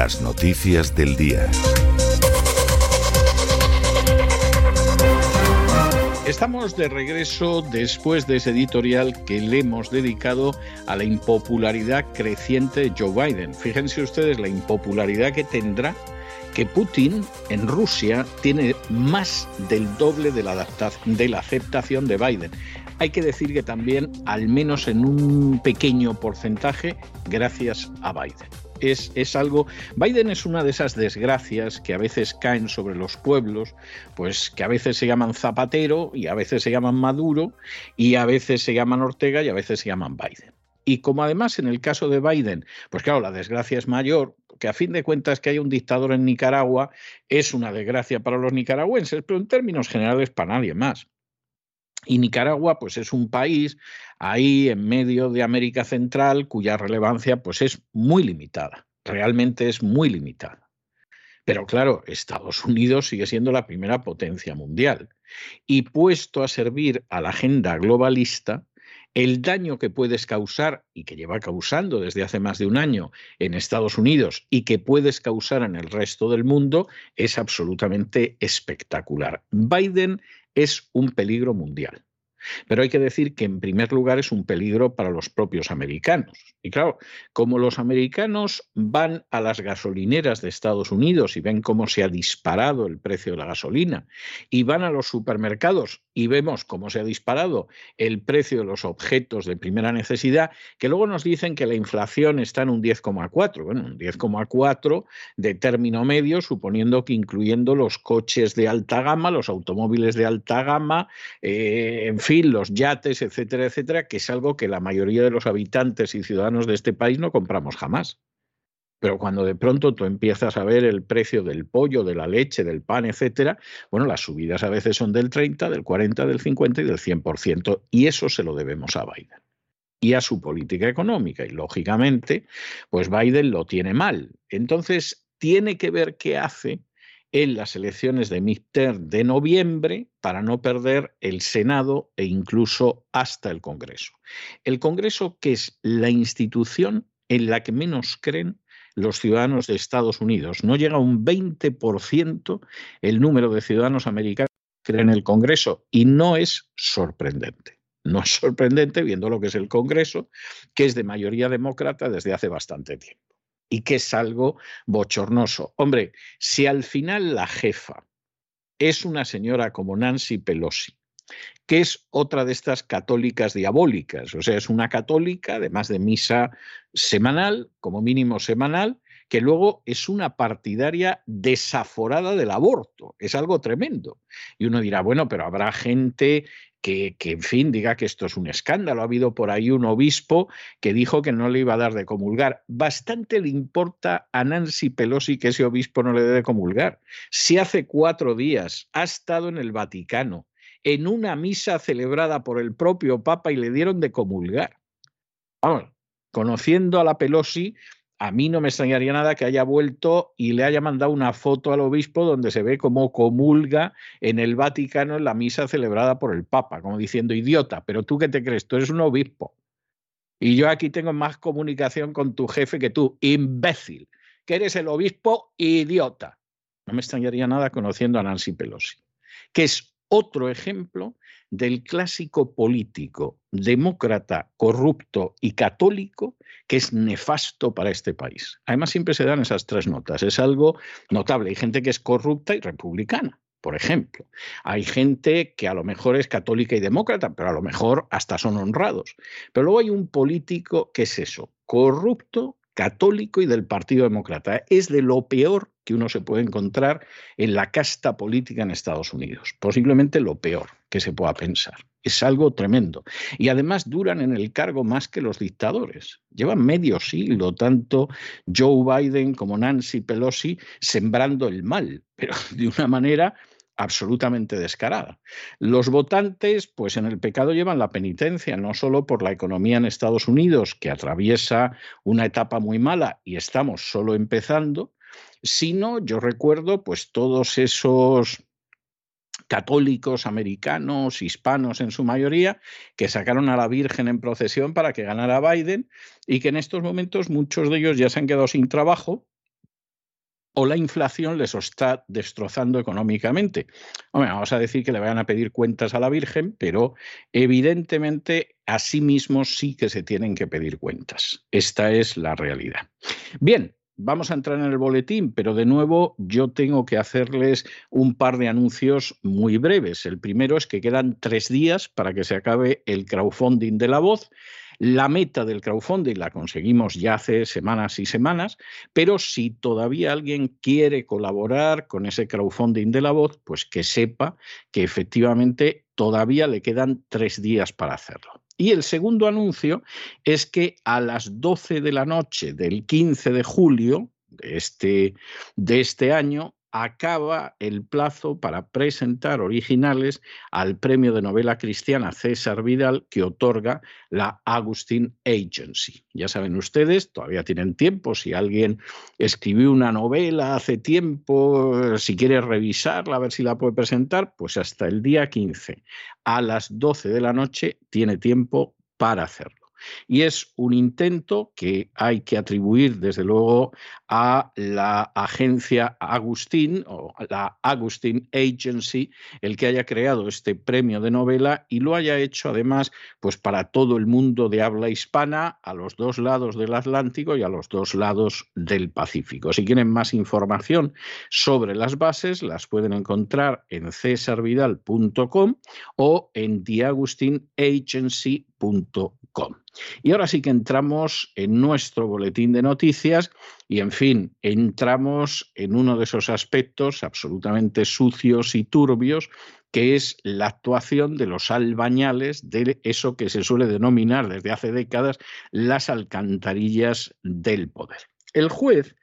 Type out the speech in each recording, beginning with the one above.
Las noticias del día. Estamos de regreso después de ese editorial que le hemos dedicado a la impopularidad creciente de Joe Biden. Fíjense ustedes la impopularidad que tendrá que Putin en Rusia tiene más del doble de la, de la aceptación de Biden. Hay que decir que también, al menos en un pequeño porcentaje, gracias a Biden es, algo... Biden es una de esas desgracias que a veces caen sobre los pueblos, pues que a veces se llaman Zapatero y a veces se llaman Maduro y a veces se llaman Ortega y a veces se llaman Biden. Y como además en el caso de Biden, pues claro, la desgracia es mayor, que a fin de cuentas que haya un dictador en Nicaragua es una desgracia para los nicaragüenses, pero en términos generales para nadie más. Y Nicaragua, pues es un país ahí en medio de América Central cuya relevancia pues es muy limitada, realmente es muy limitada. Pero claro, Estados Unidos sigue siendo la primera potencia mundial y puesto a servir a la agenda globalista, el daño que puedes causar y que lleva causando desde hace más de un año en Estados Unidos y que puedes causar en el resto del mundo es absolutamente espectacular. Biden es un peligro mundial. Pero hay que decir que en primer lugar es un peligro para los propios americanos. Y claro, como los americanos van a las gasolineras de Estados Unidos y ven cómo se ha disparado el precio de la gasolina, y van a los supermercados y vemos cómo se ha disparado el precio de los objetos de primera necesidad, que luego nos dicen que la inflación está en un 10,4. Bueno, un 10,4 de término medio, suponiendo que incluyendo los coches de alta gama, los automóviles de alta gama, eh, en fin, los yates, etcétera, etcétera, que es algo que la mayoría de los habitantes y ciudadanos de este país no compramos jamás. Pero cuando de pronto tú empiezas a ver el precio del pollo, de la leche, del pan, etcétera, bueno, las subidas a veces son del 30, del 40, del 50 y del 100%, y eso se lo debemos a Biden y a su política económica. Y lógicamente, pues Biden lo tiene mal. Entonces, tiene que ver qué hace en las elecciones de midterm de noviembre para no perder el Senado e incluso hasta el Congreso. El Congreso, que es la institución en la que menos creen los ciudadanos de Estados Unidos. No llega a un 20% el número de ciudadanos americanos que creen en el Congreso y no es sorprendente. No es sorprendente viendo lo que es el Congreso, que es de mayoría demócrata desde hace bastante tiempo y que es algo bochornoso. Hombre, si al final la jefa es una señora como Nancy Pelosi, que es otra de estas católicas diabólicas, o sea, es una católica, además de misa semanal, como mínimo semanal, que luego es una partidaria desaforada del aborto. Es algo tremendo. Y uno dirá, bueno, pero habrá gente que, en fin, diga que esto es un escándalo. Ha habido por ahí un obispo que dijo que no le iba a dar de comulgar. Bastante le importa a Nancy Pelosi que ese obispo no le dé de comulgar. Si hace cuatro días ha estado en el Vaticano, en una misa celebrada por el propio Papa y le dieron de comulgar. Vamos, conociendo a la Pelosi, a mí no me extrañaría nada que haya vuelto y le haya mandado una foto al obispo donde se ve cómo comulga en el Vaticano en la misa celebrada por el Papa, como diciendo, idiota, pero tú qué te crees, tú eres un obispo. Y yo aquí tengo más comunicación con tu jefe que tú, imbécil, que eres el obispo idiota. No me extrañaría nada conociendo a Nancy Pelosi, que es otro ejemplo del clásico político demócrata, corrupto y católico que es nefasto para este país. Además, siempre se dan esas tres notas. Es algo notable. Hay gente que es corrupta y republicana, por ejemplo. Hay gente que a lo mejor es católica y demócrata, pero a lo mejor hasta son honrados. Pero luego hay un político que es eso, corrupto, católico y del Partido Demócrata. Es de lo peor que uno se puede encontrar en la casta política en Estados Unidos. Posiblemente lo peor que se pueda pensar. Es algo tremendo. Y además duran en el cargo más que los dictadores. Llevan medio siglo, tanto Joe Biden como Nancy Pelosi, sembrando el mal, pero de una manera absolutamente descarada. Los votantes, pues en el pecado llevan la penitencia, no solo por la economía en Estados Unidos, que atraviesa una etapa muy mala y estamos solo empezando, sino yo recuerdo pues todos esos católicos americanos, hispanos en su mayoría, que sacaron a la Virgen en procesión para que ganara Biden y que en estos momentos muchos de ellos ya se han quedado sin trabajo o la inflación les está destrozando económicamente. vamos a decir que le vayan a pedir cuentas a la Virgen, pero evidentemente a sí mismos sí que se tienen que pedir cuentas. Esta es la realidad. Bien, vamos a entrar en el boletín, pero de nuevo yo tengo que hacerles un par de anuncios muy breves. El primero es que quedan tres días para que se acabe el crowdfunding de la voz. La meta del crowdfunding la conseguimos ya hace semanas y semanas, pero si todavía alguien quiere colaborar con ese crowdfunding de la voz, pues que sepa que efectivamente todavía le quedan tres días para hacerlo. Y el segundo anuncio es que a las 12 de la noche del 15 de julio de este, de este año acaba el plazo para presentar originales al premio de novela cristiana César Vidal que otorga la Agustín Agency. Ya saben ustedes, todavía tienen tiempo, si alguien escribió una novela hace tiempo, si quiere revisarla, a ver si la puede presentar, pues hasta el día 15 a las 12 de la noche tiene tiempo para hacerlo. Y es un intento que hay que atribuir, desde luego, a la agencia Agustín o la Agustín Agency, el que haya creado este premio de novela y lo haya hecho además pues para todo el mundo de habla hispana, a los dos lados del Atlántico y a los dos lados del Pacífico. Si quieren más información sobre las bases, las pueden encontrar en cesarvidal.com o en theagustinagency.com. Y ahora sí que entramos en nuestro boletín de noticias y, en fin, entramos en uno de esos aspectos absolutamente sucios y turbios que es la actuación de los albañales de eso que se suele denominar desde hace décadas las alcantarillas del poder. El juez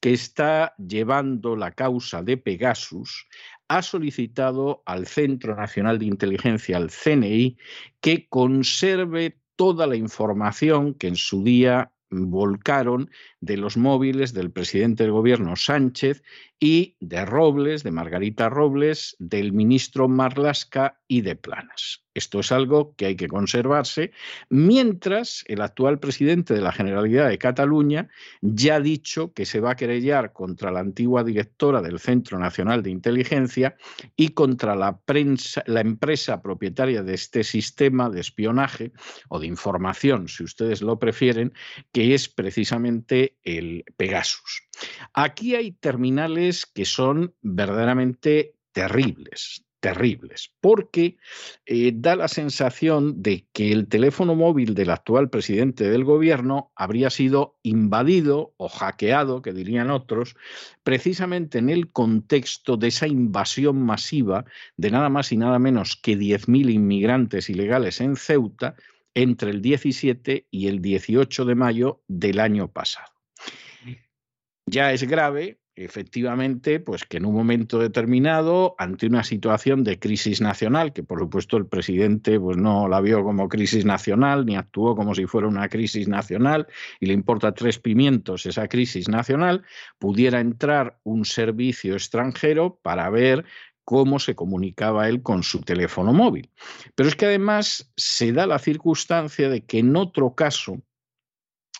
que está llevando la causa de Pegasus ha solicitado al Centro Nacional de Inteligencia, al CNI, que conserve toda la información que en su día volcaron de los móviles del presidente del gobierno Sánchez y de Robles, de Margarita Robles, del ministro Marlasca y de Planas. Esto es algo que hay que conservarse, mientras el actual presidente de la Generalidad de Cataluña ya ha dicho que se va a querellar contra la antigua directora del Centro Nacional de Inteligencia y contra la, prensa, la empresa propietaria de este sistema de espionaje o de información, si ustedes lo prefieren, que es precisamente el Pegasus. Aquí hay terminales que son verdaderamente terribles, terribles, porque eh, da la sensación de que el teléfono móvil del actual presidente del gobierno habría sido invadido o hackeado, que dirían otros, precisamente en el contexto de esa invasión masiva de nada más y nada menos que 10.000 inmigrantes ilegales en Ceuta entre el 17 y el 18 de mayo del año pasado. Ya es grave efectivamente, pues que en un momento determinado, ante una situación de crisis nacional, que por supuesto el presidente pues no la vio como crisis nacional, ni actuó como si fuera una crisis nacional, y le importa tres pimientos esa crisis nacional, pudiera entrar un servicio extranjero para ver cómo se comunicaba él con su teléfono móvil. Pero es que además se da la circunstancia de que en otro caso,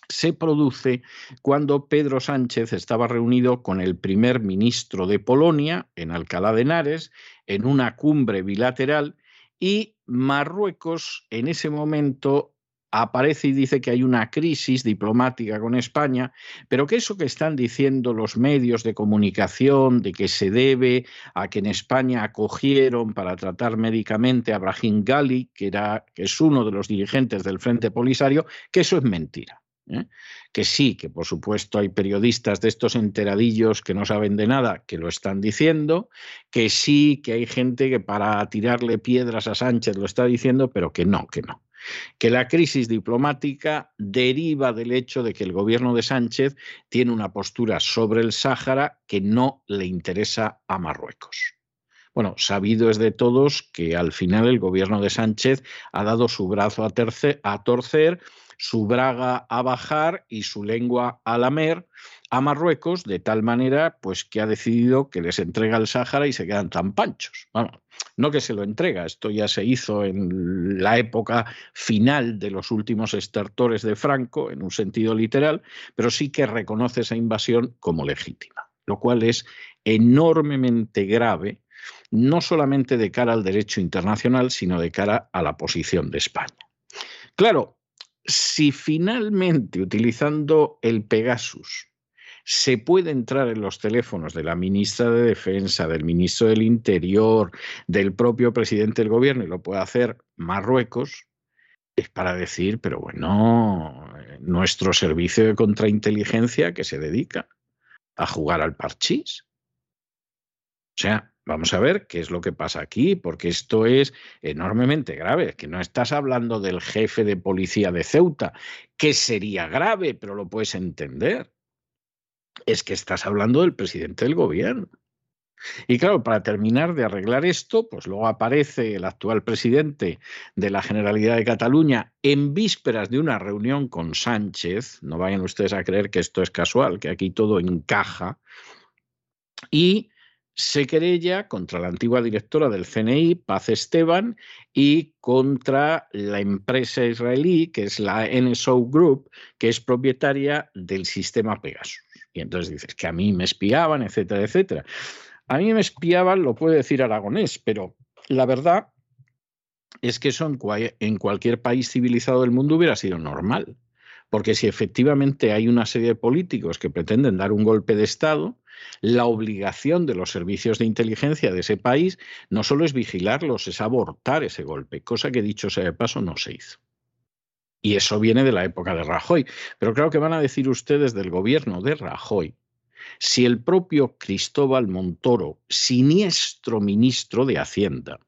se produce cuando Pedro Sánchez estaba reunido con el primer ministro de Polonia en Alcalá de Henares en una cumbre bilateral y Marruecos en ese momento aparece y dice que hay una crisis diplomática con España, pero que eso que están diciendo los medios de comunicación de que se debe a que en España acogieron para tratar médicamente a Brahim Gali, que, que es uno de los dirigentes del Frente Polisario, que eso es mentira. ¿Eh? Que sí, que por supuesto hay periodistas de estos enteradillos que no saben de nada que lo están diciendo, que sí, que hay gente que para tirarle piedras a Sánchez lo está diciendo, pero que no, que no. Que la crisis diplomática deriva del hecho de que el gobierno de Sánchez tiene una postura sobre el Sáhara que no le interesa a Marruecos. Bueno, sabido es de todos que al final el gobierno de Sánchez ha dado su brazo a, a torcer su braga a bajar y su lengua a lamer a Marruecos de tal manera pues que ha decidido que les entrega el Sáhara y se quedan tan panchos. no que se lo entrega, esto ya se hizo en la época final de los últimos estertores de Franco, en un sentido literal, pero sí que reconoce esa invasión como legítima, lo cual es enormemente grave, no solamente de cara al derecho internacional, sino de cara a la posición de España. Claro, si finalmente utilizando el Pegasus se puede entrar en los teléfonos de la ministra de Defensa, del ministro del Interior, del propio presidente del gobierno y lo puede hacer Marruecos, es para decir, pero bueno, nuestro servicio de contrainteligencia que se dedica a jugar al parchís. O sea, Vamos a ver qué es lo que pasa aquí, porque esto es enormemente grave, que no estás hablando del jefe de policía de Ceuta, que sería grave, pero lo puedes entender. Es que estás hablando del presidente del gobierno. Y claro, para terminar de arreglar esto, pues luego aparece el actual presidente de la Generalidad de Cataluña en vísperas de una reunión con Sánchez, no vayan ustedes a creer que esto es casual, que aquí todo encaja, y se querella contra la antigua directora del CNI, Paz Esteban, y contra la empresa israelí, que es la NSO Group, que es propietaria del sistema Pegasus. Y entonces dices que a mí me espiaban, etcétera, etcétera. A mí me espiaban, lo puede decir Aragonés, pero la verdad es que eso en cualquier país civilizado del mundo hubiera sido normal. Porque si efectivamente hay una serie de políticos que pretenden dar un golpe de Estado, la obligación de los servicios de inteligencia de ese país no solo es vigilarlos, es abortar ese golpe, cosa que dicho sea de paso no se hizo. Y eso viene de la época de Rajoy. Pero creo que van a decir ustedes del gobierno de Rajoy si el propio Cristóbal Montoro, siniestro ministro de Hacienda,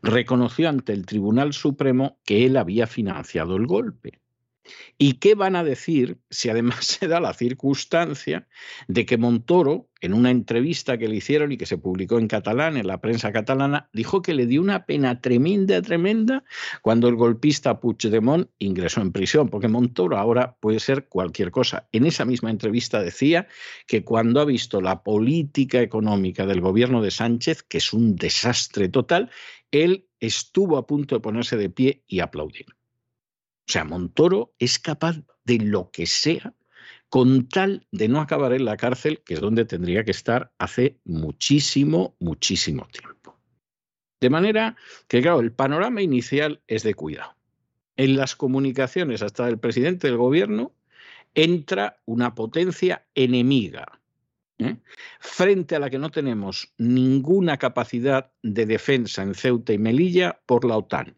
reconoció ante el Tribunal Supremo que él había financiado el golpe. ¿Y qué van a decir si además se da la circunstancia de que Montoro, en una entrevista que le hicieron y que se publicó en catalán, en la prensa catalana, dijo que le dio una pena tremenda, tremenda, cuando el golpista Puigdemont ingresó en prisión, porque Montoro ahora puede ser cualquier cosa. En esa misma entrevista decía que cuando ha visto la política económica del gobierno de Sánchez, que es un desastre total, él estuvo a punto de ponerse de pie y aplaudir. O sea, Montoro es capaz de lo que sea con tal de no acabar en la cárcel, que es donde tendría que estar hace muchísimo, muchísimo tiempo. De manera que, claro, el panorama inicial es de cuidado. En las comunicaciones hasta el presidente del gobierno entra una potencia enemiga, ¿eh? frente a la que no tenemos ninguna capacidad de defensa en Ceuta y Melilla por la OTAN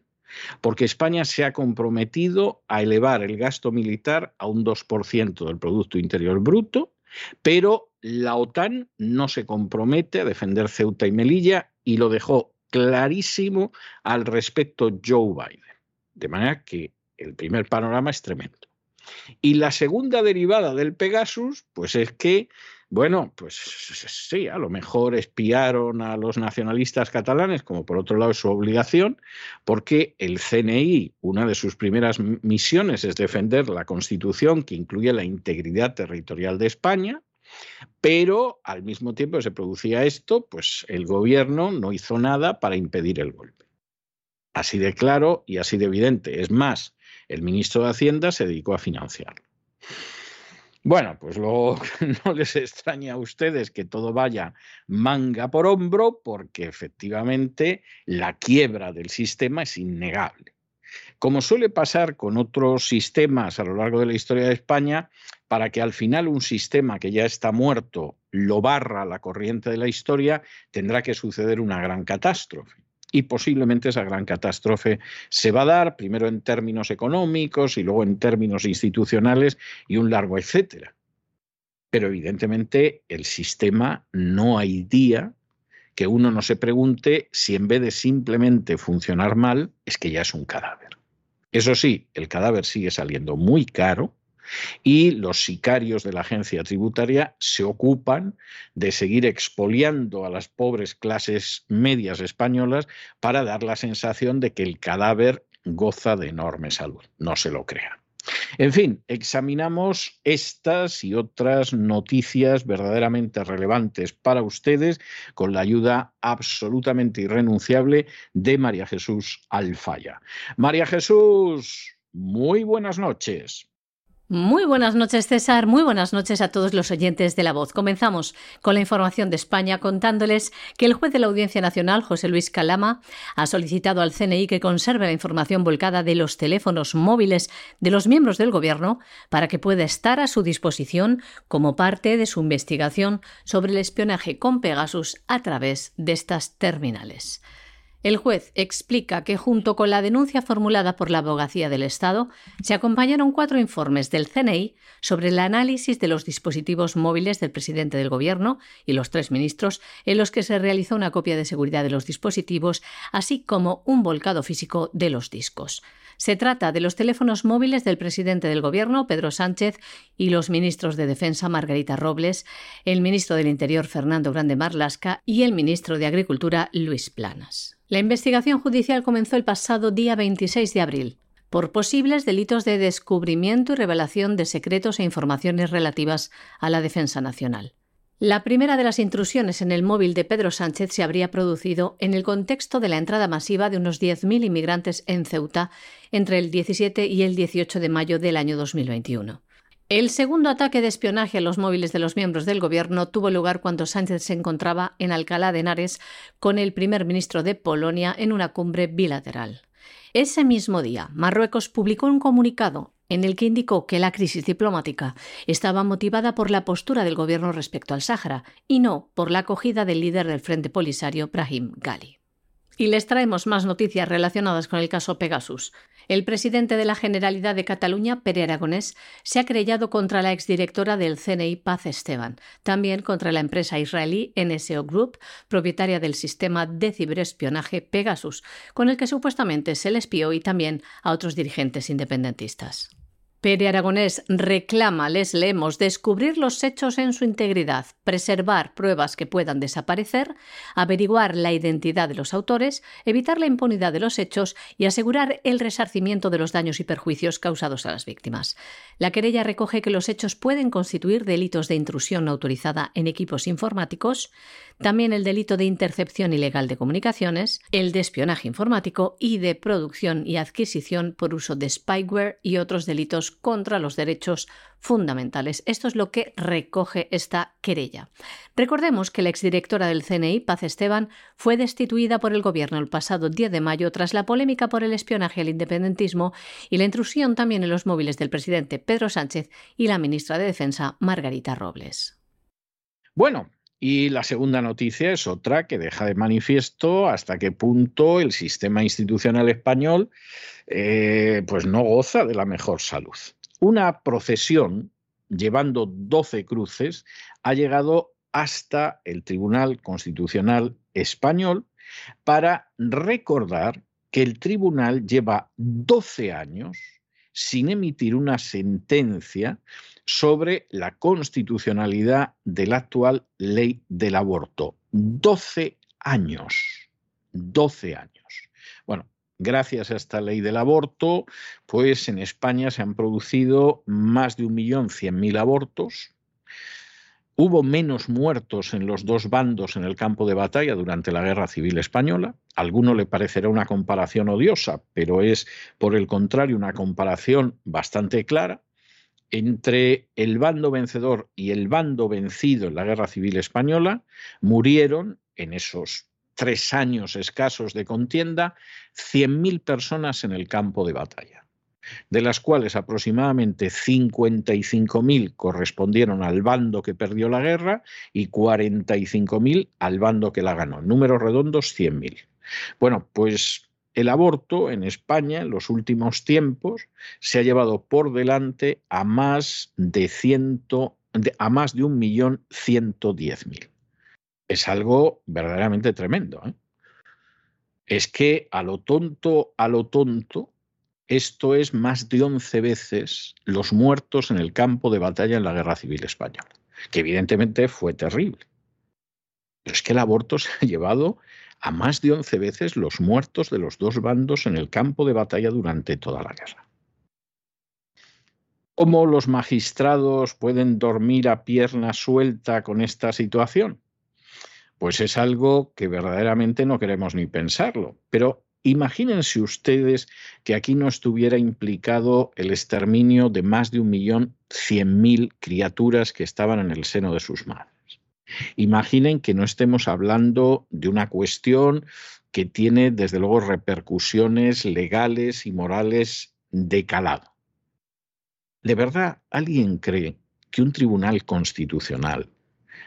porque España se ha comprometido a elevar el gasto militar a un 2% del Producto Interior Bruto, pero la OTAN no se compromete a defender Ceuta y Melilla y lo dejó clarísimo al respecto Joe Biden. De manera que el primer panorama es tremendo. Y la segunda derivada del Pegasus, pues es que bueno, pues sí, a lo mejor espiaron a los nacionalistas catalanes, como por otro lado es su obligación, porque el CNI, una de sus primeras misiones es defender la Constitución que incluye la integridad territorial de España, pero al mismo tiempo que se producía esto, pues el gobierno no hizo nada para impedir el golpe. Así de claro y así de evidente. Es más, el ministro de Hacienda se dedicó a financiarlo. Bueno, pues luego no les extraña a ustedes que todo vaya manga por hombro, porque efectivamente la quiebra del sistema es innegable. Como suele pasar con otros sistemas a lo largo de la historia de España, para que al final un sistema que ya está muerto lo barra la corriente de la historia, tendrá que suceder una gran catástrofe y posiblemente esa gran catástrofe se va a dar primero en términos económicos y luego en términos institucionales y un largo etcétera. Pero evidentemente el sistema no hay día que uno no se pregunte si en vez de simplemente funcionar mal es que ya es un cadáver. Eso sí, el cadáver sigue saliendo muy caro y los sicarios de la agencia tributaria se ocupan de seguir expoliando a las pobres clases medias españolas para dar la sensación de que el cadáver goza de enorme salud. No se lo crea. En fin, examinamos estas y otras noticias verdaderamente relevantes para ustedes con la ayuda absolutamente irrenunciable de María Jesús Alfaya. María Jesús, muy buenas noches. Muy buenas noches, César. Muy buenas noches a todos los oyentes de La Voz. Comenzamos con la información de España contándoles que el juez de la Audiencia Nacional, José Luis Calama, ha solicitado al CNI que conserve la información volcada de los teléfonos móviles de los miembros del Gobierno para que pueda estar a su disposición como parte de su investigación sobre el espionaje con Pegasus a través de estas terminales. El juez explica que junto con la denuncia formulada por la Abogacía del Estado, se acompañaron cuatro informes del CNI sobre el análisis de los dispositivos móviles del presidente del Gobierno y los tres ministros, en los que se realizó una copia de seguridad de los dispositivos, así como un volcado físico de los discos. Se trata de los teléfonos móviles del presidente del Gobierno, Pedro Sánchez, y los ministros de Defensa, Margarita Robles, el ministro del Interior, Fernando Grande Marlasca, y el ministro de Agricultura, Luis Planas. La investigación judicial comenzó el pasado día 26 de abril por posibles delitos de descubrimiento y revelación de secretos e informaciones relativas a la defensa nacional. La primera de las intrusiones en el móvil de Pedro Sánchez se habría producido en el contexto de la entrada masiva de unos 10.000 inmigrantes en Ceuta entre el 17 y el 18 de mayo del año 2021. El segundo ataque de espionaje a los móviles de los miembros del gobierno tuvo lugar cuando Sánchez se encontraba en Alcalá de Henares con el primer ministro de Polonia en una cumbre bilateral. Ese mismo día, Marruecos publicó un comunicado en el que indicó que la crisis diplomática estaba motivada por la postura del gobierno respecto al Sáhara y no por la acogida del líder del Frente Polisario, Brahim Gali. Y les traemos más noticias relacionadas con el caso Pegasus. El presidente de la Generalidad de Cataluña, Pere Aragonés, se ha creyado contra la exdirectora del CNI, Paz Esteban, también contra la empresa israelí NSO Group, propietaria del sistema de ciberespionaje Pegasus, con el que supuestamente se le espió y también a otros dirigentes independentistas. Pere Aragonés reclama, les leemos, descubrir los hechos en su integridad, preservar pruebas que puedan desaparecer, averiguar la identidad de los autores, evitar la impunidad de los hechos y asegurar el resarcimiento de los daños y perjuicios causados a las víctimas. La querella recoge que los hechos pueden constituir delitos de intrusión autorizada en equipos informáticos, también el delito de intercepción ilegal de comunicaciones, el de espionaje informático y de producción y adquisición por uso de spyware y otros delitos contra los derechos fundamentales. Esto es lo que recoge esta querella. Recordemos que la exdirectora del CNI, Paz Esteban, fue destituida por el gobierno el pasado 10 de mayo tras la polémica por el espionaje al independentismo y la intrusión también en los móviles del presidente Pedro Sánchez y la ministra de Defensa, Margarita Robles. Bueno, y la segunda noticia es otra que deja de manifiesto hasta qué punto el sistema institucional español eh, pues no goza de la mejor salud. Una procesión llevando 12 cruces ha llegado hasta el Tribunal Constitucional Español para recordar que el tribunal lleva 12 años sin emitir una sentencia sobre la constitucionalidad de la actual ley del aborto. 12 años. 12 años. Bueno, gracias a esta ley del aborto, pues en España se han producido más de un millón cien mil abortos. Hubo menos muertos en los dos bandos en el campo de batalla durante la Guerra Civil Española. A alguno le parecerá una comparación odiosa, pero es, por el contrario, una comparación bastante clara entre el bando vencedor y el bando vencido en la Guerra Civil Española, murieron en esos tres años escasos de contienda 100.000 personas en el campo de batalla, de las cuales aproximadamente 55.000 correspondieron al bando que perdió la guerra y 45.000 al bando que la ganó. Números redondos, 100.000. Bueno, pues el aborto en España en los últimos tiempos se ha llevado por delante a más de, ciento, a más de un millón ciento diez mil. Es algo verdaderamente tremendo. ¿eh? Es que a lo tonto, a lo tonto, esto es más de 11 veces los muertos en el campo de batalla en la Guerra Civil Española, que evidentemente fue terrible. Pero es que el aborto se ha llevado a más de 11 veces los muertos de los dos bandos en el campo de batalla durante toda la guerra. ¿Cómo los magistrados pueden dormir a pierna suelta con esta situación? Pues es algo que verdaderamente no queremos ni pensarlo. Pero imagínense ustedes que aquí no estuviera implicado el exterminio de más de un millón cien mil criaturas que estaban en el seno de sus madres. Imaginen que no estemos hablando de una cuestión que tiene, desde luego, repercusiones legales y morales de calado. ¿De verdad alguien cree que un tribunal constitucional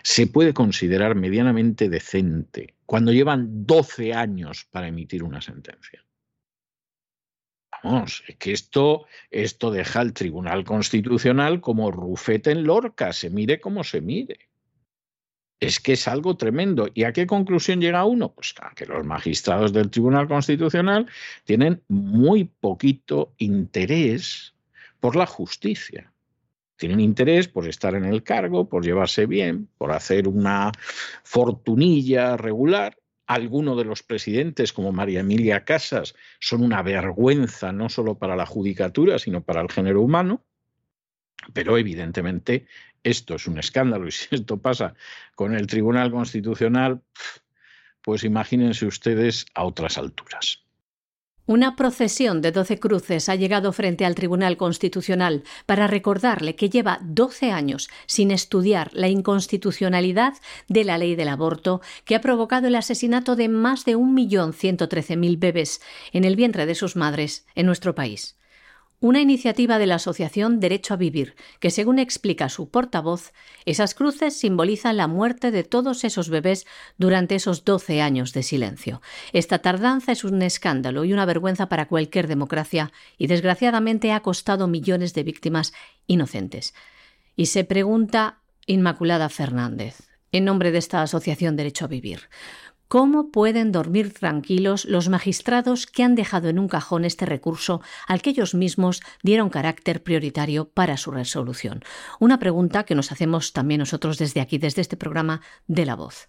se puede considerar medianamente decente cuando llevan 12 años para emitir una sentencia? Vamos, es que esto, esto deja al Tribunal Constitucional como rufete en Lorca, se mire como se mire es que es algo tremendo. ¿Y a qué conclusión llega uno? Pues que los magistrados del Tribunal Constitucional tienen muy poquito interés por la justicia. Tienen interés por estar en el cargo, por llevarse bien, por hacer una fortunilla regular. Algunos de los presidentes, como María Emilia Casas, son una vergüenza no solo para la judicatura, sino para el género humano. Pero evidentemente esto es un escándalo y si esto pasa con el Tribunal Constitucional, pues imagínense ustedes a otras alturas. Una procesión de doce cruces ha llegado frente al Tribunal Constitucional para recordarle que lleva doce años sin estudiar la inconstitucionalidad de la ley del aborto que ha provocado el asesinato de más de un millón ciento trece mil bebés en el vientre de sus madres en nuestro país una iniciativa de la Asociación Derecho a Vivir, que según explica su portavoz, esas cruces simbolizan la muerte de todos esos bebés durante esos 12 años de silencio. Esta tardanza es un escándalo y una vergüenza para cualquier democracia y desgraciadamente ha costado millones de víctimas inocentes. Y se pregunta Inmaculada Fernández, en nombre de esta Asociación Derecho a Vivir, ¿Cómo pueden dormir tranquilos los magistrados que han dejado en un cajón este recurso al que ellos mismos dieron carácter prioritario para su resolución? Una pregunta que nos hacemos también nosotros desde aquí, desde este programa de La Voz.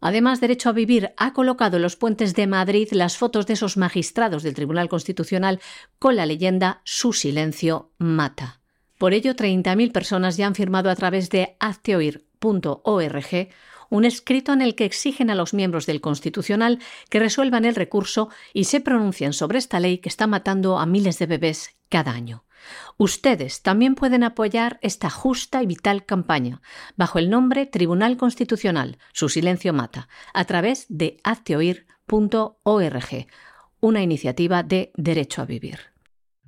Además, Derecho a Vivir ha colocado en los puentes de Madrid las fotos de esos magistrados del Tribunal Constitucional con la leyenda Su silencio mata. Por ello, 30.000 personas ya han firmado a través de hazteoir.org un escrito en el que exigen a los miembros del Constitucional que resuelvan el recurso y se pronuncien sobre esta ley que está matando a miles de bebés cada año. Ustedes también pueden apoyar esta justa y vital campaña bajo el nombre Tribunal Constitucional, su silencio mata, a través de hazteoir.org, una iniciativa de Derecho a Vivir.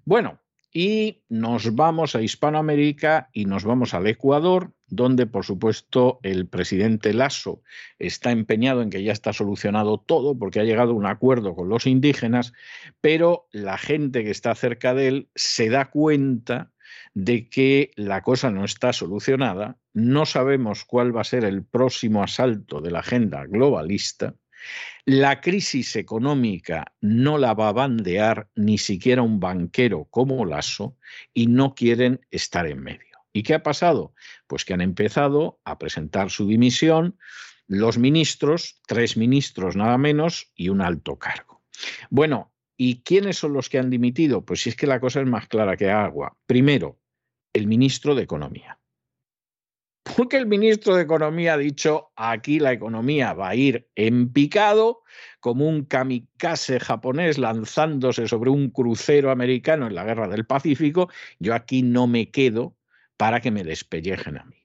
Bueno, y nos vamos a Hispanoamérica y nos vamos al Ecuador, donde por supuesto el presidente Lasso está empeñado en que ya está solucionado todo porque ha llegado a un acuerdo con los indígenas, pero la gente que está cerca de él se da cuenta de que la cosa no está solucionada, no sabemos cuál va a ser el próximo asalto de la agenda globalista la crisis económica no la va a bandear ni siquiera un banquero como Lasso y no quieren estar en medio. ¿Y qué ha pasado? Pues que han empezado a presentar su dimisión los ministros, tres ministros nada menos y un alto cargo. Bueno, ¿y quiénes son los que han dimitido? Pues si es que la cosa es más clara que agua. Primero, el ministro de Economía. Porque el ministro de Economía ha dicho, aquí la economía va a ir en picado, como un kamikaze japonés lanzándose sobre un crucero americano en la guerra del Pacífico, yo aquí no me quedo para que me despellejen a mí.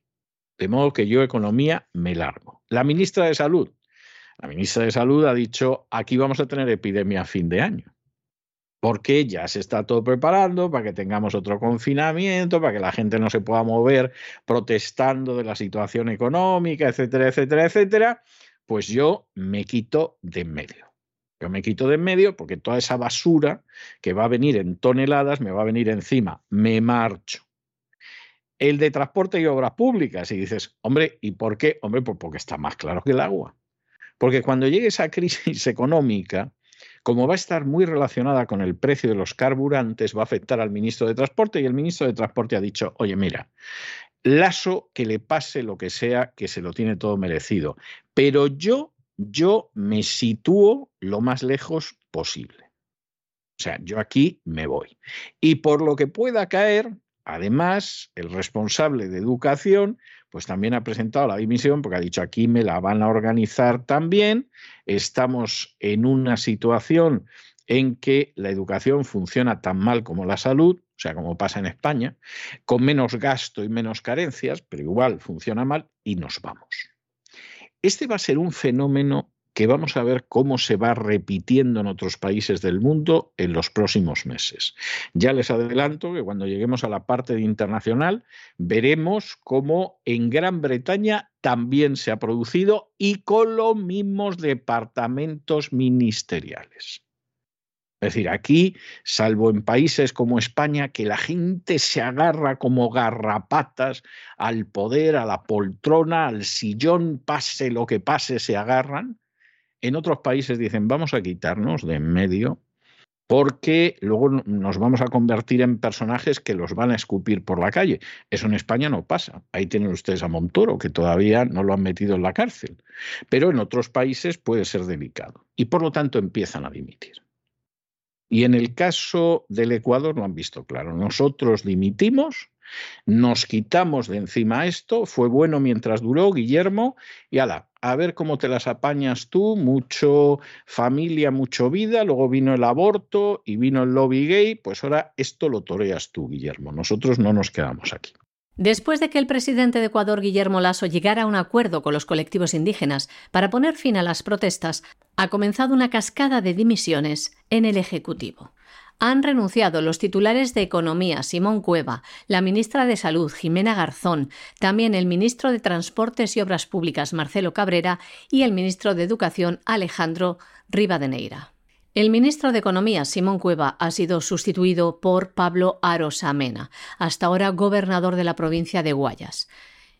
De modo que yo economía me largo. La ministra de Salud. La ministra de Salud ha dicho, aquí vamos a tener epidemia a fin de año porque ya se está todo preparando para que tengamos otro confinamiento, para que la gente no se pueda mover protestando de la situación económica, etcétera, etcétera, etcétera, pues yo me quito de en medio. Yo me quito de en medio porque toda esa basura que va a venir en toneladas me va a venir encima. Me marcho. El de transporte y obras públicas, y dices, hombre, ¿y por qué? Hombre, pues porque está más claro que el agua. Porque cuando llegue esa crisis económica, como va a estar muy relacionada con el precio de los carburantes, va a afectar al ministro de Transporte y el ministro de Transporte ha dicho, oye, mira, Lasso que le pase lo que sea, que se lo tiene todo merecido, pero yo, yo me sitúo lo más lejos posible. O sea, yo aquí me voy. Y por lo que pueda caer, además, el responsable de educación pues también ha presentado la dimisión porque ha dicho aquí me la van a organizar también. Estamos en una situación en que la educación funciona tan mal como la salud, o sea, como pasa en España, con menos gasto y menos carencias, pero igual funciona mal y nos vamos. Este va a ser un fenómeno que vamos a ver cómo se va repitiendo en otros países del mundo en los próximos meses. Ya les adelanto que cuando lleguemos a la parte internacional veremos cómo en Gran Bretaña también se ha producido y con los mismos departamentos ministeriales. Es decir, aquí, salvo en países como España, que la gente se agarra como garrapatas al poder, a la poltrona, al sillón, pase lo que pase, se agarran, en otros países dicen, vamos a quitarnos de en medio porque luego nos vamos a convertir en personajes que los van a escupir por la calle. Eso en España no pasa. Ahí tienen ustedes a Montoro, que todavía no lo han metido en la cárcel. Pero en otros países puede ser delicado. Y por lo tanto empiezan a dimitir. Y en el caso del Ecuador lo han visto claro. Nosotros dimitimos nos quitamos de encima esto, fue bueno mientras duró, Guillermo, y ala, a ver cómo te las apañas tú, mucho familia, mucho vida, luego vino el aborto y vino el lobby gay, pues ahora esto lo toreas tú, Guillermo, nosotros no nos quedamos aquí. Después de que el presidente de Ecuador, Guillermo Lasso, llegara a un acuerdo con los colectivos indígenas para poner fin a las protestas, ha comenzado una cascada de dimisiones en el Ejecutivo han renunciado los titulares de Economía, Simón Cueva, la ministra de Salud, Jimena Garzón, también el ministro de Transportes y Obras Públicas, Marcelo Cabrera, y el ministro de Educación, Alejandro Rivadeneira. El ministro de Economía, Simón Cueva, ha sido sustituido por Pablo Arosamena, hasta ahora gobernador de la provincia de Guayas.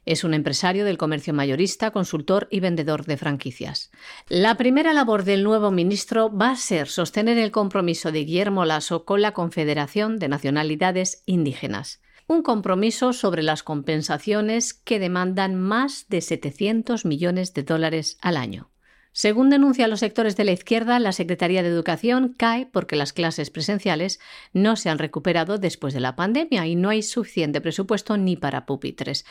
Es un empresario del comercio mayorista, consultor y vendedor de franquicias. La primera labor del nuevo ministro va a ser sostener el compromiso de Guillermo Lasso con la Confederación de Nacionalidades Indígenas. Un compromiso sobre las compensaciones que demandan más de 700 millones de dólares al año. Según denuncian los sectores de la izquierda, la Secretaría de Educación cae porque las clases presenciales no se han recuperado después de la pandemia y no hay suficiente presupuesto ni para pupitres.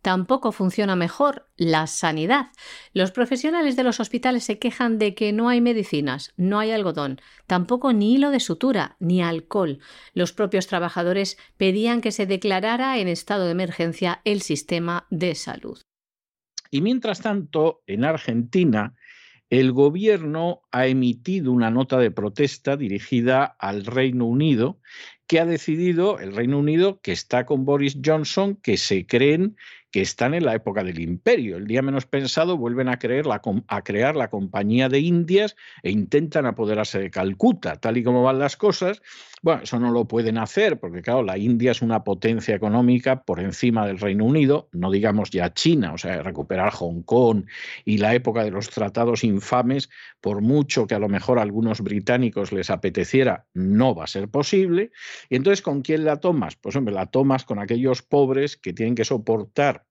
Tampoco funciona mejor la sanidad. Los profesionales de los hospitales se quejan de que no hay medicinas, no hay algodón, tampoco ni hilo de sutura, ni alcohol. Los propios trabajadores pedían que se declarara en estado de emergencia el sistema de salud. Y mientras tanto, en Argentina, el gobierno ha emitido una nota de protesta dirigida al Reino Unido que ha decidido el Reino Unido que está con Boris Johnson, que se creen que están en la época del imperio. El día menos pensado vuelven a, crear la Compañía de Indias e intentan apoderarse de Calcuta. Tal y como van las cosas, bueno, eso no lo pueden hacer porque, claro, la India es una potencia económica por encima del Reino Unido, no digamos ya China, o sea, recuperar Hong Kong y la época de los tratados infames, por mucho que a lo mejor a algunos británicos les apeteciera, no va a ser posible. Y entonces, ¿con quién la tomas? Pues hombre, la tomas con aquellos pobres que tienen que soportar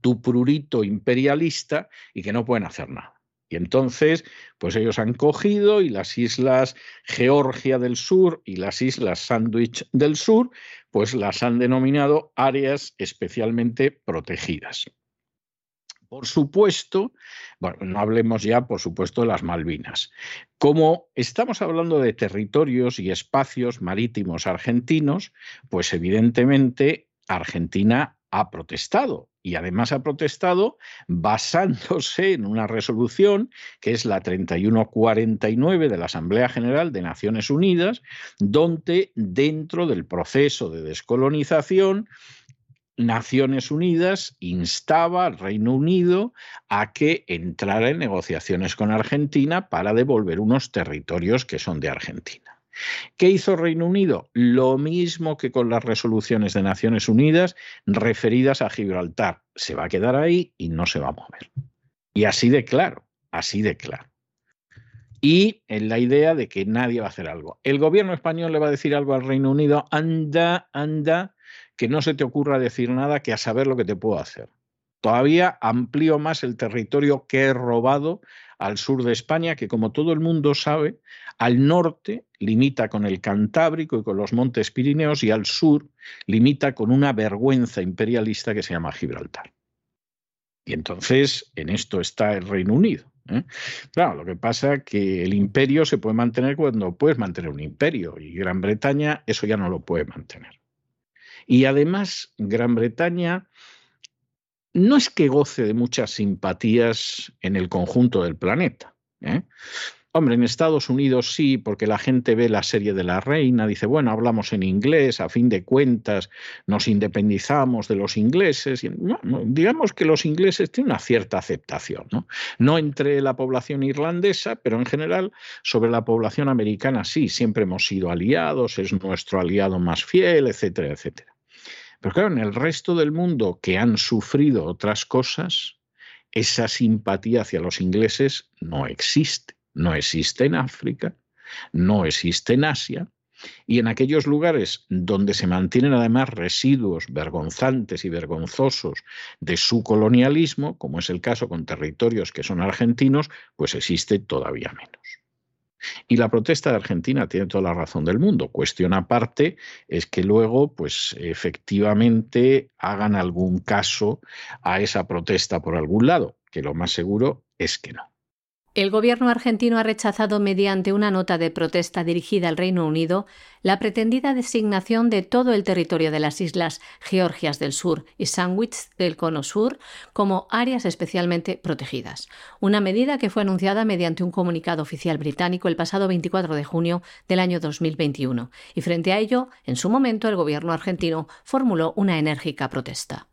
tu prurito imperialista y que no pueden hacer nada. Y entonces, pues ellos han cogido y las islas Georgia del Sur y las islas Sandwich del Sur, pues las han denominado áreas especialmente protegidas. Por supuesto, bueno, no hablemos ya, por supuesto, de las Malvinas. Como estamos hablando de territorios y espacios marítimos argentinos, pues evidentemente Argentina ha protestado y además ha protestado basándose en una resolución que es la 3149 de la Asamblea General de Naciones Unidas, donde dentro del proceso de descolonización Naciones Unidas instaba al Reino Unido a que entrara en negociaciones con Argentina para devolver unos territorios que son de Argentina. ¿Qué hizo Reino Unido? Lo mismo que con las resoluciones de Naciones Unidas referidas a Gibraltar. Se va a quedar ahí y no se va a mover. Y así de claro, así de claro. Y en la idea de que nadie va a hacer algo. El gobierno español le va a decir algo al Reino Unido, anda, anda, que no se te ocurra decir nada, que a saber lo que te puedo hacer. Todavía amplío más el territorio que he robado al sur de España, que como todo el mundo sabe, al norte limita con el Cantábrico y con los Montes Pirineos y al sur limita con una vergüenza imperialista que se llama Gibraltar. Y entonces en esto está el Reino Unido. ¿eh? Claro, lo que pasa es que el imperio se puede mantener cuando puedes mantener un imperio y Gran Bretaña eso ya no lo puede mantener. Y además Gran Bretaña no es que goce de muchas simpatías en el conjunto del planeta. ¿eh? Hombre, en Estados Unidos sí, porque la gente ve la serie de la reina, dice, bueno, hablamos en inglés, a fin de cuentas nos independizamos de los ingleses. digamos que los ingleses tienen una cierta aceptación, ¿no? No entre la población irlandesa, pero en general sobre la población americana sí, siempre hemos sido aliados, es nuestro aliado más fiel, etcétera, etcétera. Pero claro, en el resto del mundo que han sufrido otras cosas, esa simpatía hacia los ingleses no existe. No existe en África, no existe en Asia, y en aquellos lugares donde se mantienen además residuos vergonzantes y vergonzosos de su colonialismo, como es el caso con territorios que son argentinos, pues existe todavía menos. Y la protesta de Argentina tiene toda la razón del mundo. Cuestión aparte es que luego, pues efectivamente, hagan algún caso a esa protesta por algún lado, que lo más seguro es que no. El gobierno argentino ha rechazado mediante una nota de protesta dirigida al Reino Unido la pretendida designación de todo el territorio de las islas Georgias del Sur y Sandwich del Cono Sur como áreas especialmente protegidas, una medida que fue anunciada mediante un comunicado oficial británico el pasado 24 de junio del año 2021, y frente a ello, en su momento el gobierno argentino formuló una enérgica protesta.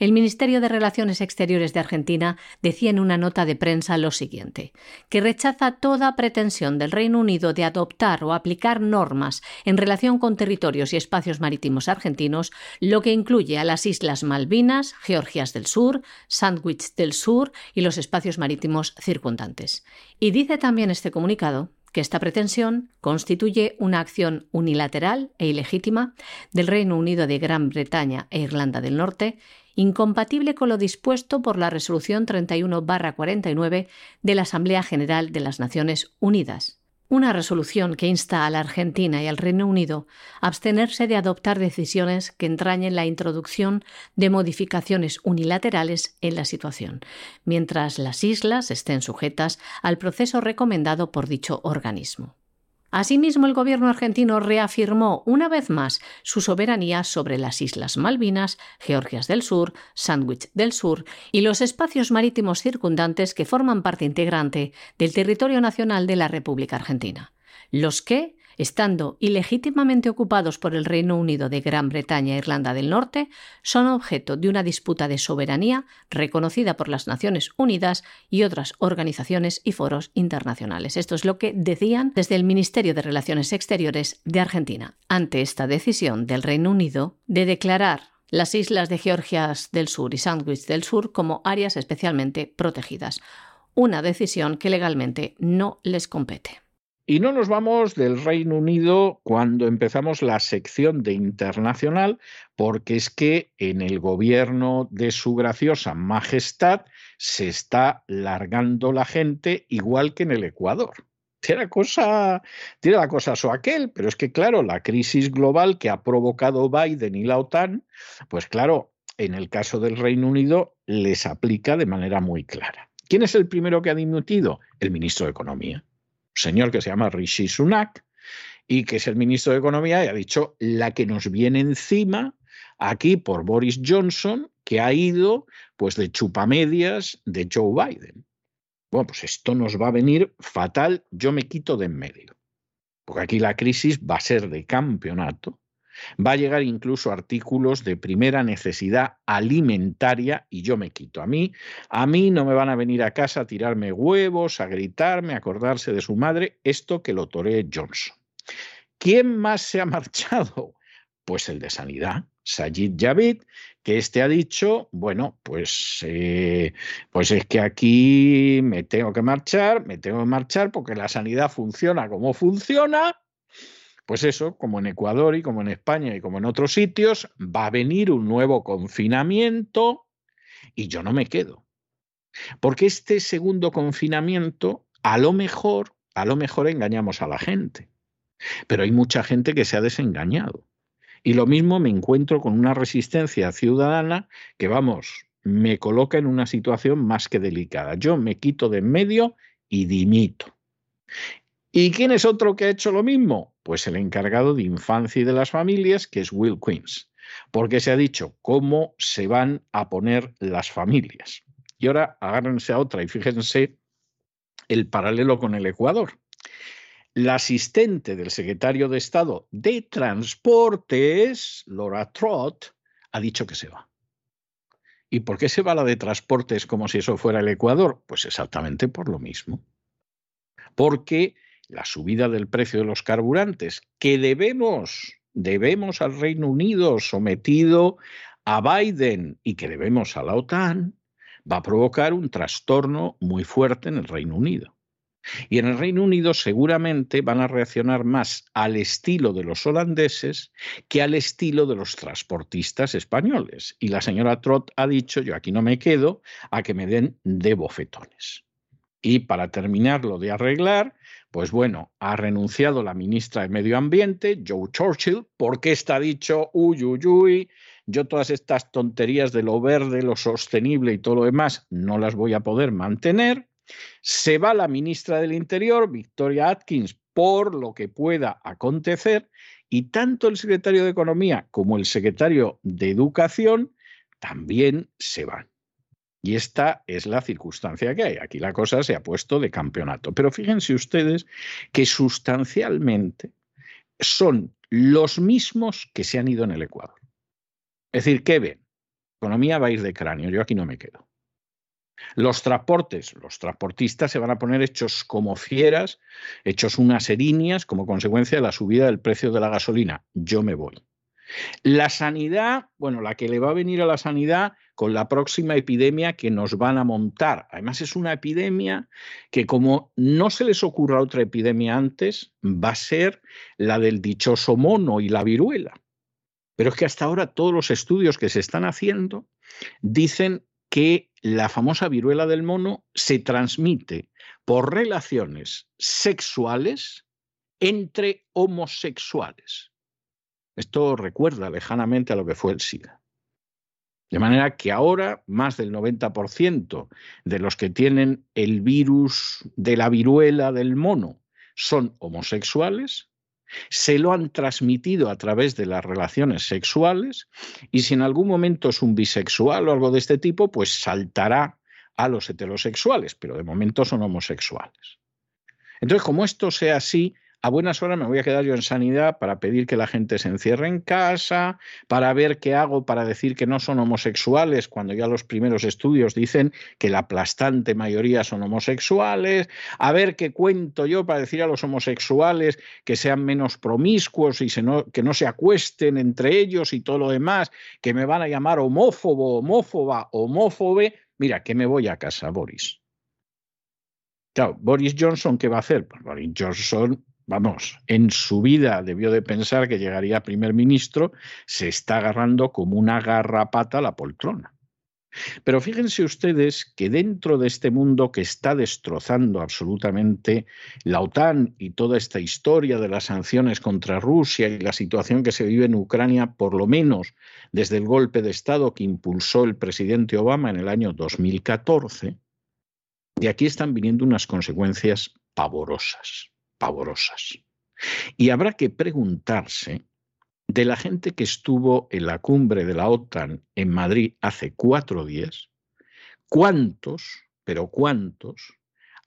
El Ministerio de Relaciones Exteriores de Argentina decía en una nota de prensa lo siguiente, que rechaza toda pretensión del Reino Unido de adoptar o aplicar normas en relación con territorios y espacios marítimos argentinos, lo que incluye a las Islas Malvinas, Georgias del Sur, Sandwich del Sur y los espacios marítimos circundantes. Y dice también este comunicado que esta pretensión constituye una acción unilateral e ilegítima del Reino Unido de Gran Bretaña e Irlanda del Norte, incompatible con lo dispuesto por la Resolución 31-49 de la Asamblea General de las Naciones Unidas una resolución que insta a la Argentina y al Reino Unido a abstenerse de adoptar decisiones que entrañen la introducción de modificaciones unilaterales en la situación, mientras las islas estén sujetas al proceso recomendado por dicho organismo. Asimismo, el gobierno argentino reafirmó una vez más su soberanía sobre las Islas Malvinas, Georgias del Sur, Sandwich del Sur y los espacios marítimos circundantes que forman parte integrante del territorio nacional de la República Argentina, los que, estando ilegítimamente ocupados por el Reino Unido de Gran Bretaña e Irlanda del Norte, son objeto de una disputa de soberanía reconocida por las Naciones Unidas y otras organizaciones y foros internacionales. Esto es lo que decían desde el Ministerio de Relaciones Exteriores de Argentina ante esta decisión del Reino Unido de declarar las islas de Georgias del Sur y Sandwich del Sur como áreas especialmente protegidas, una decisión que legalmente no les compete. Y no nos vamos del Reino Unido cuando empezamos la sección de internacional, porque es que en el gobierno de su graciosa majestad se está largando la gente igual que en el Ecuador. Tiene la cosa, tiene la cosa so aquel, pero es que claro, la crisis global que ha provocado Biden y la OTAN, pues claro, en el caso del Reino Unido les aplica de manera muy clara. ¿Quién es el primero que ha dimitido? El ministro de Economía señor que se llama Rishi Sunak y que es el ministro de Economía y ha dicho la que nos viene encima aquí por Boris Johnson, que ha ido pues de chupamedias de Joe Biden. Bueno, pues esto nos va a venir fatal, yo me quito de en medio. Porque aquí la crisis va a ser de campeonato Va a llegar incluso artículos de primera necesidad alimentaria y yo me quito. A mí, a mí no me van a venir a casa a tirarme huevos, a gritarme, a acordarse de su madre, esto que lo toree Johnson. ¿Quién más se ha marchado? Pues el de Sanidad, Sajid Javid, que este ha dicho, bueno, pues, eh, pues es que aquí me tengo que marchar, me tengo que marchar porque la sanidad funciona como funciona pues eso, como en Ecuador y como en España y como en otros sitios, va a venir un nuevo confinamiento y yo no me quedo. Porque este segundo confinamiento, a lo mejor, a lo mejor engañamos a la gente. Pero hay mucha gente que se ha desengañado. Y lo mismo me encuentro con una resistencia ciudadana que, vamos, me coloca en una situación más que delicada. Yo me quito de en medio y dimito. ¿Y quién es otro que ha hecho lo mismo? Pues el encargado de infancia y de las familias, que es Will Queens, porque se ha dicho cómo se van a poner las familias. Y ahora agárrense a otra y fíjense el paralelo con el Ecuador. La asistente del secretario de Estado de Transportes, Laura Trott, ha dicho que se va. ¿Y por qué se va la de Transportes como si eso fuera el Ecuador? Pues exactamente por lo mismo. Porque la subida del precio de los carburantes que debemos, debemos al Reino Unido sometido a Biden y que debemos a la OTAN, va a provocar un trastorno muy fuerte en el Reino Unido. Y en el Reino Unido seguramente van a reaccionar más al estilo de los holandeses que al estilo de los transportistas españoles. Y la señora Trott ha dicho, yo aquí no me quedo, a que me den de bofetones. Y para terminarlo de arreglar, pues bueno, ha renunciado la ministra de Medio Ambiente, Joe Churchill, porque está dicho, uy, uy, uy, yo todas estas tonterías de lo verde, lo sostenible y todo lo demás no las voy a poder mantener. Se va la ministra del Interior, Victoria Atkins, por lo que pueda acontecer, y tanto el secretario de Economía como el secretario de Educación también se van. Y esta es la circunstancia que hay. Aquí la cosa se ha puesto de campeonato. Pero fíjense ustedes que sustancialmente son los mismos que se han ido en el Ecuador. Es decir, ¿qué ven? economía va a ir de cráneo, yo aquí no me quedo. Los transportes, los transportistas se van a poner hechos como fieras, hechos unas erinias como consecuencia de la subida del precio de la gasolina. Yo me voy. La sanidad, bueno, la que le va a venir a la sanidad con la próxima epidemia que nos van a montar. Además es una epidemia que como no se les ocurra otra epidemia antes, va a ser la del dichoso mono y la viruela. Pero es que hasta ahora todos los estudios que se están haciendo dicen que la famosa viruela del mono se transmite por relaciones sexuales entre homosexuales. Esto recuerda lejanamente a lo que fue el SIDA. De manera que ahora más del 90% de los que tienen el virus de la viruela del mono son homosexuales se lo han transmitido a través de las relaciones sexuales y si en algún momento es un bisexual o algo de este tipo, pues saltará a los heterosexuales, pero de momento son homosexuales. Entonces, como esto sea así, a buenas horas me voy a quedar yo en sanidad para pedir que la gente se encierre en casa, para ver qué hago para decir que no son homosexuales, cuando ya los primeros estudios dicen que la aplastante mayoría son homosexuales, a ver qué cuento yo para decir a los homosexuales que sean menos promiscuos y que no se acuesten entre ellos y todo lo demás, que me van a llamar homófobo, homófoba, homófobe. Mira, que me voy a casa, Boris. Claro, Boris Johnson, ¿qué va a hacer? Pues Boris Johnson vamos, en su vida debió de pensar que llegaría primer ministro, se está agarrando como una garrapata a la poltrona. Pero fíjense ustedes que dentro de este mundo que está destrozando absolutamente la OTAN y toda esta historia de las sanciones contra Rusia y la situación que se vive en Ucrania, por lo menos desde el golpe de Estado que impulsó el presidente Obama en el año 2014, de aquí están viniendo unas consecuencias pavorosas pavorosas. Y habrá que preguntarse de la gente que estuvo en la cumbre de la OTAN en Madrid hace cuatro días, ¿cuántos, pero cuántos,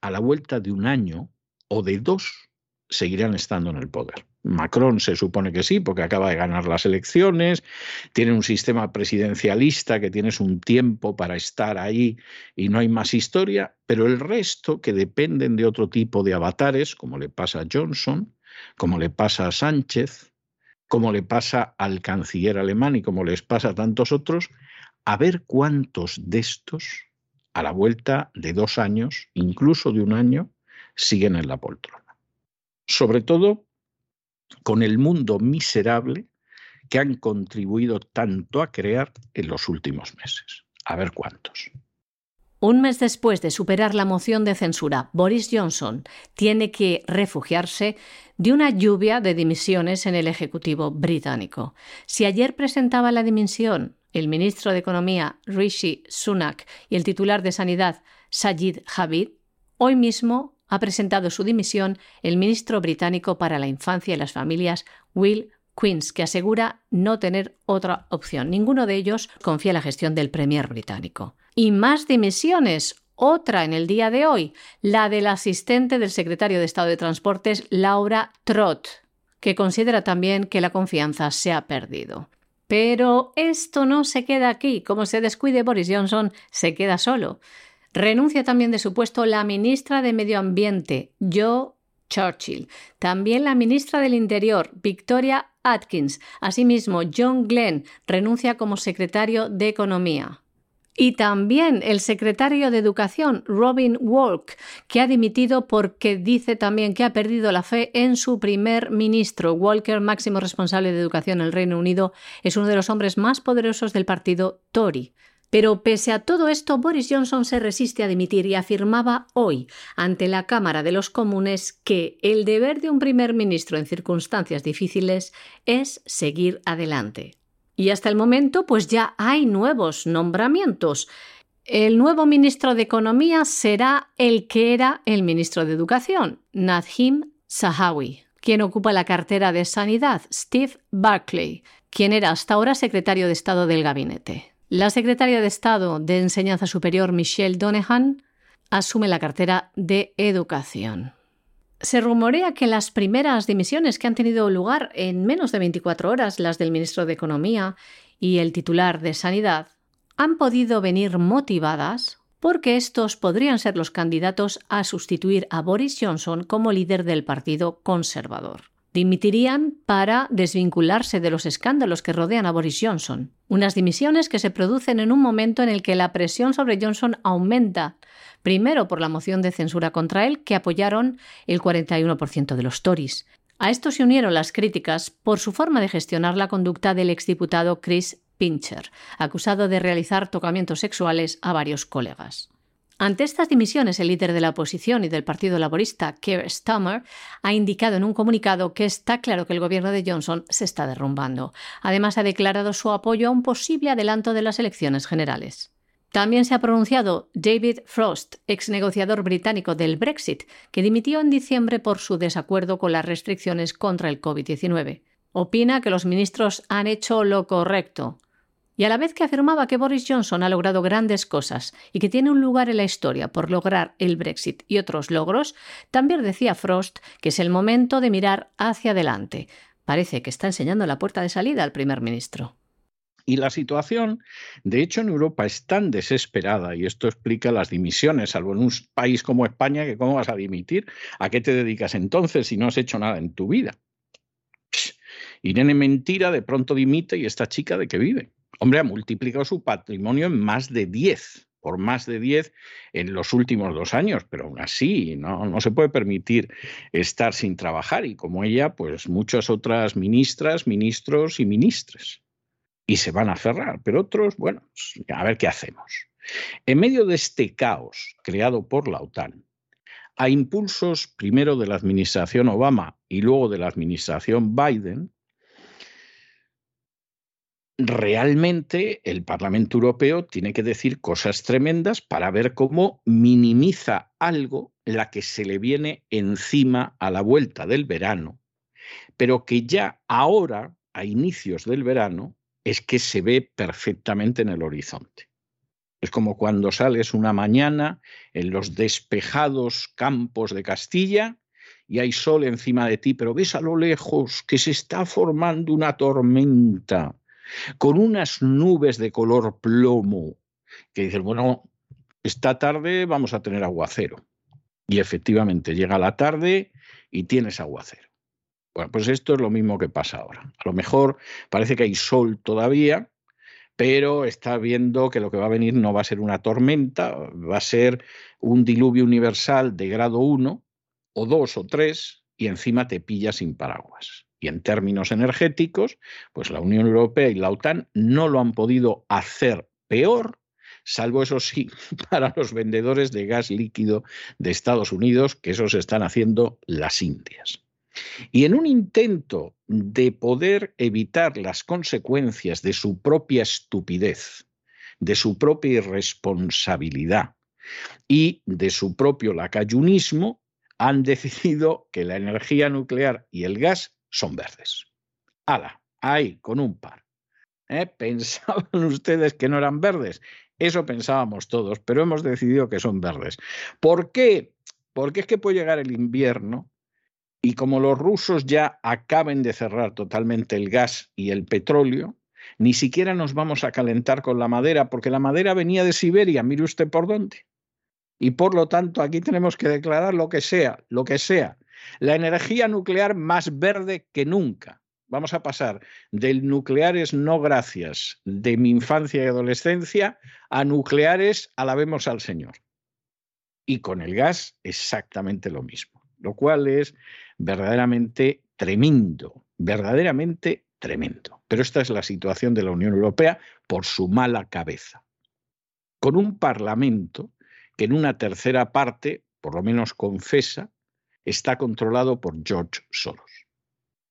a la vuelta de un año o de dos, seguirán estando en el poder? Macron se supone que sí, porque acaba de ganar las elecciones, tiene un sistema presidencialista que tienes un tiempo para estar ahí y no hay más historia, pero el resto que dependen de otro tipo de avatares, como le pasa a Johnson, como le pasa a Sánchez, como le pasa al canciller alemán y como les pasa a tantos otros, a ver cuántos de estos, a la vuelta de dos años, incluso de un año, siguen en la poltrona. Sobre todo con el mundo miserable que han contribuido tanto a crear en los últimos meses. A ver cuántos. Un mes después de superar la moción de censura, Boris Johnson tiene que refugiarse de una lluvia de dimisiones en el Ejecutivo británico. Si ayer presentaba la dimisión el ministro de Economía Rishi Sunak y el titular de Sanidad Sajid Javid, hoy mismo ha presentado su dimisión el ministro británico para la Infancia y las Familias, Will Queens, que asegura no tener otra opción. Ninguno de ellos confía en la gestión del Premier británico. Y más dimisiones. Otra en el día de hoy, la del asistente del secretario de Estado de Transportes, Laura Trott, que considera también que la confianza se ha perdido. Pero esto no se queda aquí. Como se descuide Boris Johnson, se queda solo. Renuncia también de su puesto la ministra de Medio Ambiente, Jo Churchill. También la ministra del Interior, Victoria Atkins. Asimismo, John Glenn renuncia como secretario de Economía. Y también el secretario de Educación, Robin Walk, que ha dimitido porque dice también que ha perdido la fe en su primer ministro. Walker, máximo responsable de educación en el Reino Unido, es uno de los hombres más poderosos del partido Tory. Pero pese a todo esto, Boris Johnson se resiste a dimitir y afirmaba hoy ante la Cámara de los Comunes que el deber de un primer ministro en circunstancias difíciles es seguir adelante. Y hasta el momento, pues ya hay nuevos nombramientos. El nuevo ministro de Economía será el que era el ministro de Educación, Nadhim Sahawi, quien ocupa la cartera de Sanidad, Steve Barclay, quien era hasta ahora secretario de Estado del gabinete. La secretaria de Estado de Enseñanza Superior, Michelle Donehan, asume la cartera de Educación. Se rumorea que las primeras dimisiones que han tenido lugar en menos de 24 horas, las del ministro de Economía y el titular de Sanidad, han podido venir motivadas porque estos podrían ser los candidatos a sustituir a Boris Johnson como líder del Partido Conservador. Dimitirían para desvincularse de los escándalos que rodean a Boris Johnson. Unas dimisiones que se producen en un momento en el que la presión sobre Johnson aumenta, primero por la moción de censura contra él, que apoyaron el 41% de los Tories. A esto se unieron las críticas por su forma de gestionar la conducta del exdiputado Chris Pincher, acusado de realizar tocamientos sexuales a varios colegas. Ante estas dimisiones, el líder de la oposición y del Partido Laborista, Keir Starmer, ha indicado en un comunicado que está claro que el gobierno de Johnson se está derrumbando. Además, ha declarado su apoyo a un posible adelanto de las elecciones generales. También se ha pronunciado David Frost, ex negociador británico del Brexit, que dimitió en diciembre por su desacuerdo con las restricciones contra el COVID-19. Opina que los ministros han hecho lo correcto, y a la vez que afirmaba que Boris Johnson ha logrado grandes cosas y que tiene un lugar en la historia por lograr el Brexit y otros logros, también decía Frost que es el momento de mirar hacia adelante. Parece que está enseñando la puerta de salida al primer ministro. Y la situación, de hecho, en Europa es tan desesperada, y esto explica las dimisiones, salvo en un país como España, que cómo vas a dimitir, ¿a qué te dedicas entonces si no has hecho nada en tu vida? Irene Mentira de pronto dimite y esta chica de qué vive. Hombre, ha multiplicado su patrimonio en más de 10, por más de 10 en los últimos dos años, pero aún así no, no se puede permitir estar sin trabajar y como ella, pues muchas otras ministras, ministros y ministres. Y se van a cerrar, pero otros, bueno, pues, a ver qué hacemos. En medio de este caos creado por la OTAN, a impulsos primero de la administración Obama y luego de la administración Biden, realmente el Parlamento Europeo tiene que decir cosas tremendas para ver cómo minimiza algo la que se le viene encima a la vuelta del verano, pero que ya ahora, a inicios del verano, es que se ve perfectamente en el horizonte. Es como cuando sales una mañana en los despejados campos de Castilla y hay sol encima de ti, pero ves a lo lejos que se está formando una tormenta con unas nubes de color plomo, que dices, bueno, esta tarde vamos a tener aguacero. Y efectivamente llega la tarde y tienes aguacero. Bueno, pues esto es lo mismo que pasa ahora. A lo mejor parece que hay sol todavía, pero está viendo que lo que va a venir no va a ser una tormenta, va a ser un diluvio universal de grado 1 o 2 o 3 y encima te pilla sin paraguas. Y en términos energéticos, pues la Unión Europea y la OTAN no lo han podido hacer peor, salvo eso sí, para los vendedores de gas líquido de Estados Unidos, que esos están haciendo las Indias. Y en un intento de poder evitar las consecuencias de su propia estupidez, de su propia irresponsabilidad y de su propio lacayunismo, han decidido que la energía nuclear y el gas son verdes. ¡Hala! Ahí, con un par. ¿Eh? ¿Pensaban ustedes que no eran verdes? Eso pensábamos todos, pero hemos decidido que son verdes. ¿Por qué? Porque es que puede llegar el invierno y como los rusos ya acaben de cerrar totalmente el gas y el petróleo, ni siquiera nos vamos a calentar con la madera, porque la madera venía de Siberia, mire usted por dónde. Y por lo tanto, aquí tenemos que declarar lo que sea, lo que sea, la energía nuclear más verde que nunca. Vamos a pasar del nucleares no gracias de mi infancia y adolescencia a nucleares alabemos al Señor. Y con el gas exactamente lo mismo, lo cual es verdaderamente tremendo, verdaderamente tremendo. Pero esta es la situación de la Unión Europea por su mala cabeza. Con un Parlamento que en una tercera parte, por lo menos confesa, está controlado por George Soros.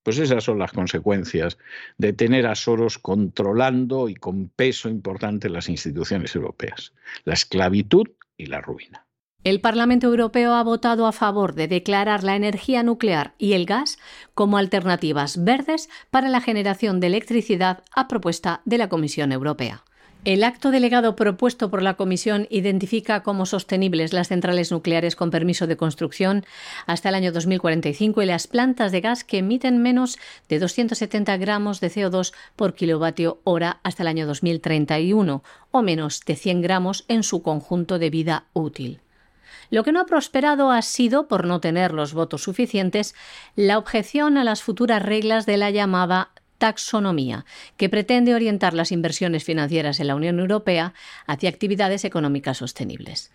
Pues esas son las consecuencias de tener a Soros controlando y con peso importante las instituciones europeas, la esclavitud y la ruina. El Parlamento Europeo ha votado a favor de declarar la energía nuclear y el gas como alternativas verdes para la generación de electricidad a propuesta de la Comisión Europea. El acto delegado propuesto por la Comisión identifica como sostenibles las centrales nucleares con permiso de construcción hasta el año 2045 y las plantas de gas que emiten menos de 270 gramos de CO2 por kilovatio hora hasta el año 2031 o menos de 100 gramos en su conjunto de vida útil. Lo que no ha prosperado ha sido, por no tener los votos suficientes, la objeción a las futuras reglas de la llamada taxonomía, que pretende orientar las inversiones financieras en la Unión Europea hacia actividades económicas sostenibles.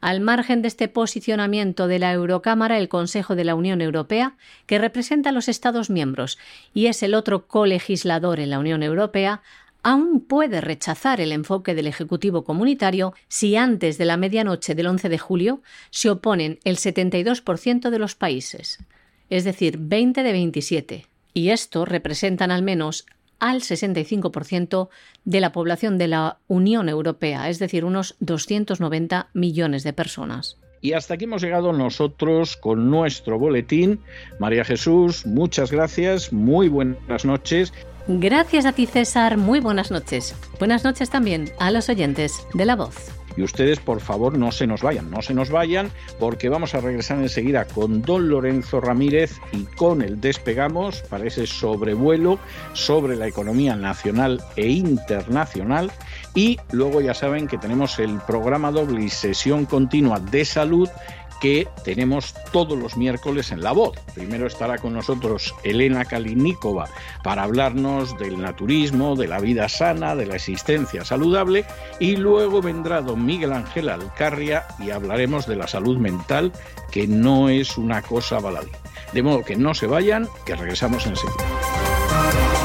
Al margen de este posicionamiento de la Eurocámara, el Consejo de la Unión Europea, que representa a los Estados miembros y es el otro colegislador en la Unión Europea, aún puede rechazar el enfoque del Ejecutivo comunitario si antes de la medianoche del 11 de julio se oponen el 72% de los países, es decir, 20 de 27, y esto representan al menos al 65% de la población de la Unión Europea, es decir, unos 290 millones de personas. Y hasta aquí hemos llegado nosotros con nuestro boletín. María Jesús, muchas gracias, muy buenas noches. Gracias a ti, César, muy buenas noches. Buenas noches también a los oyentes de La Voz. Y ustedes, por favor, no se nos vayan, no se nos vayan, porque vamos a regresar enseguida con don Lorenzo Ramírez y con el despegamos para ese sobrevuelo sobre la economía nacional e internacional. Y luego ya saben que tenemos el programa doble y sesión continua de salud que tenemos todos los miércoles en La Voz. Primero estará con nosotros Elena Kalinikova para hablarnos del naturismo, de la vida sana, de la existencia saludable y luego vendrá don Miguel Ángel Alcarria y hablaremos de la salud mental, que no es una cosa baladí. De modo que no se vayan, que regresamos enseguida.